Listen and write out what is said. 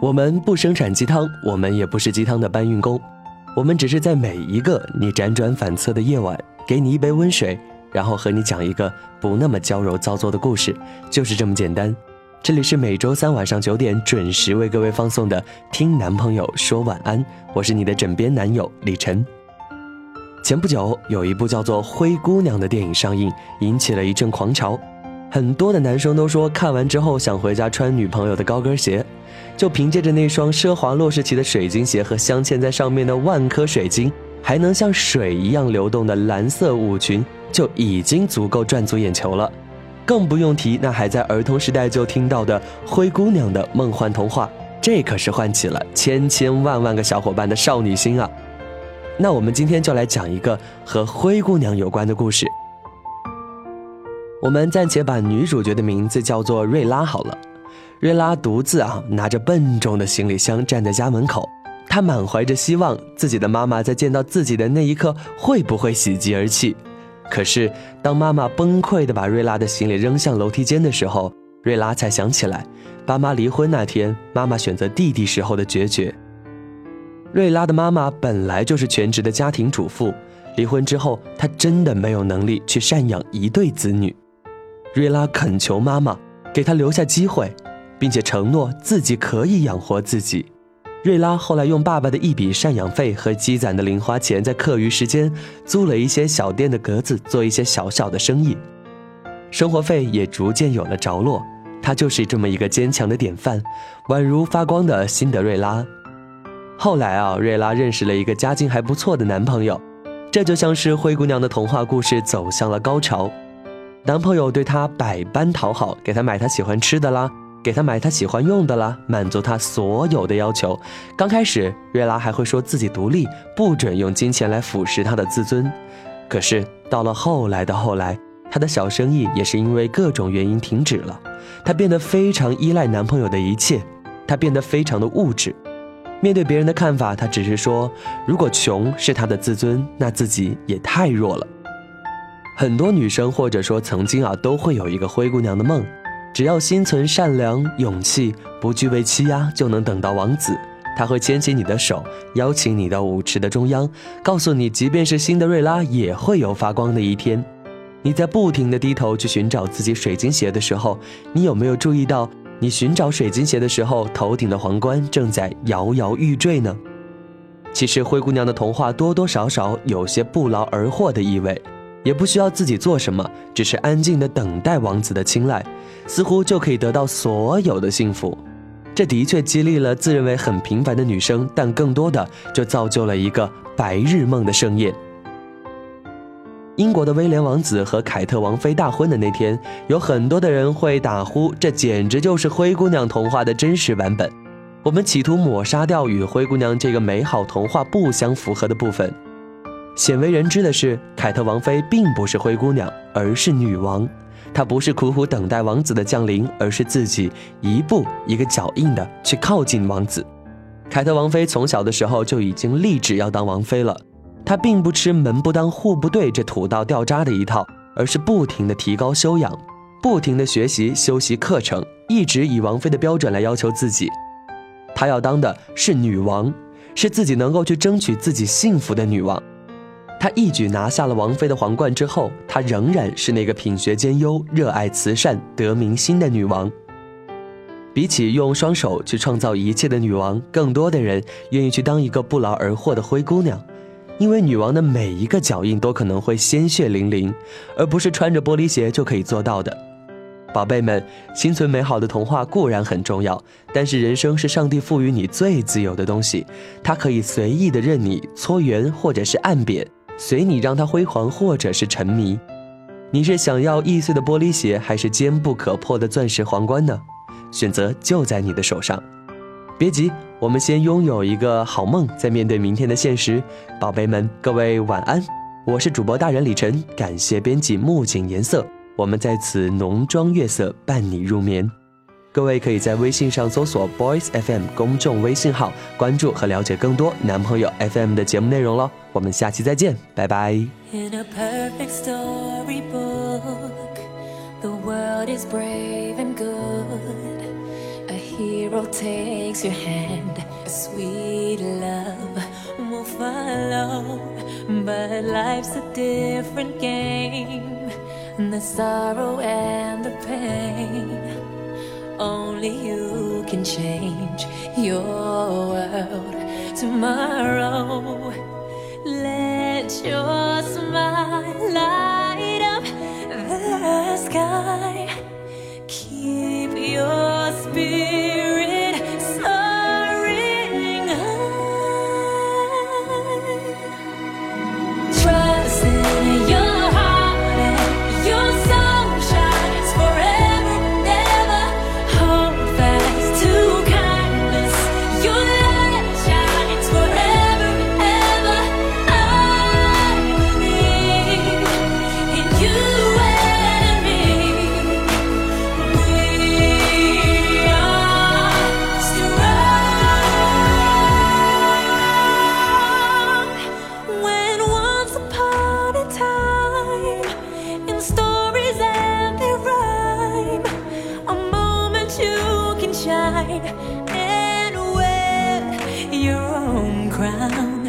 我们不生产鸡汤，我们也不是鸡汤的搬运工，我们只是在每一个你辗转反侧的夜晚，给你一杯温水，然后和你讲一个不那么娇柔造作的故事，就是这么简单。这里是每周三晚上九点准时为各位放送的《听男朋友说晚安》，我是你的枕边男友李晨。前不久有一部叫做《灰姑娘》的电影上映，引起了一阵狂潮。很多的男生都说看完之后想回家穿女朋友的高跟鞋，就凭借着那双奢华洛世奇的水晶鞋和镶嵌在上面的万颗水晶，还能像水一样流动的蓝色舞裙，就已经足够赚足眼球了。更不用提那还在儿童时代就听到的灰姑娘的梦幻童话，这可是唤起了千千万万个小伙伴的少女心啊！那我们今天就来讲一个和灰姑娘有关的故事。我们暂且把女主角的名字叫做瑞拉好了。瑞拉独自啊拿着笨重的行李箱站在家门口，她满怀着希望，自己的妈妈在见到自己的那一刻会不会喜极而泣？可是当妈妈崩溃地把瑞拉的行李扔向楼梯间的时候，瑞拉才想起来，爸妈离婚那天，妈妈选择弟弟时候的决绝。瑞拉的妈妈本来就是全职的家庭主妇，离婚之后，她真的没有能力去赡养一对子女。瑞拉恳求妈妈给她留下机会，并且承诺自己可以养活自己。瑞拉后来用爸爸的一笔赡养费和积攒的零花钱，在课余时间租了一些小店的格子，做一些小小的生意，生活费也逐渐有了着落。她就是这么一个坚强的典范，宛如发光的辛德瑞拉。后来啊，瑞拉认识了一个家境还不错的男朋友，这就像是灰姑娘的童话故事走向了高潮。男朋友对她百般讨好，给她买她喜欢吃的啦，给她买她喜欢用的啦，满足她所有的要求。刚开始，瑞拉还会说自己独立，不准用金钱来腐蚀她的自尊。可是到了后来的后来，她的小生意也是因为各种原因停止了。她变得非常依赖男朋友的一切，她变得非常的物质。面对别人的看法，她只是说，如果穷是她的自尊，那自己也太弱了。很多女生或者说曾经啊，都会有一个灰姑娘的梦，只要心存善良、勇气，不惧被欺压，就能等到王子。他会牵起你的手，邀请你到舞池的中央，告诉你，即便是辛德瑞拉也会有发光的一天。你在不停地低头去寻找自己水晶鞋的时候，你有没有注意到，你寻找水晶鞋的时候，头顶的皇冠正在摇摇欲坠呢？其实，灰姑娘的童话多多少少有些不劳而获的意味。也不需要自己做什么，只是安静的等待王子的青睐，似乎就可以得到所有的幸福。这的确激励了自认为很平凡的女生，但更多的就造就了一个白日梦的盛宴。英国的威廉王子和凯特王妃大婚的那天，有很多的人会打呼，这简直就是灰姑娘童话的真实版本。我们企图抹杀掉与灰姑娘这个美好童话不相符合的部分。鲜为人知的是，凯特王妃并不是灰姑娘，而是女王。她不是苦苦等待王子的降临，而是自己一步一个脚印的去靠近王子。凯特王妃从小的时候就已经立志要当王妃了。她并不吃门不当户不对这土道掉渣的一套，而是不停的提高修养，不停的学习修习课程，一直以王妃的标准来要求自己。她要当的是女王，是自己能够去争取自己幸福的女王。她一举拿下了王妃的皇冠之后，她仍然是那个品学兼优、热爱慈善、得民心的女王。比起用双手去创造一切的女王，更多的人愿意去当一个不劳而获的灰姑娘，因为女王的每一个脚印都可能会鲜血淋淋，而不是穿着玻璃鞋就可以做到的。宝贝们，心存美好的童话固然很重要，但是人生是上帝赋予你最自由的东西，它可以随意的任你搓圆或者是按扁。随你让它辉煌，或者是沉迷。你是想要易碎的玻璃鞋，还是坚不可破的钻石皇冠呢？选择就在你的手上。别急，我们先拥有一个好梦，再面对明天的现实。宝贝们，各位晚安。我是主播大人李晨，感谢编辑木槿颜色，我们在此浓妆月色伴你入眠。各位可以在微信上搜索 “boys FM” 公众微信号，关注和了解更多男朋友 FM 的节目内容喽。我们下期再见，拜拜。In a perfect storybook, the world is brave and good. A hero takes your hand, a sweet love will follow. But life's a different game, the sorrow and the pain change your world tomorrow. Let your smile light up the sky. sunshine and wear your own crown.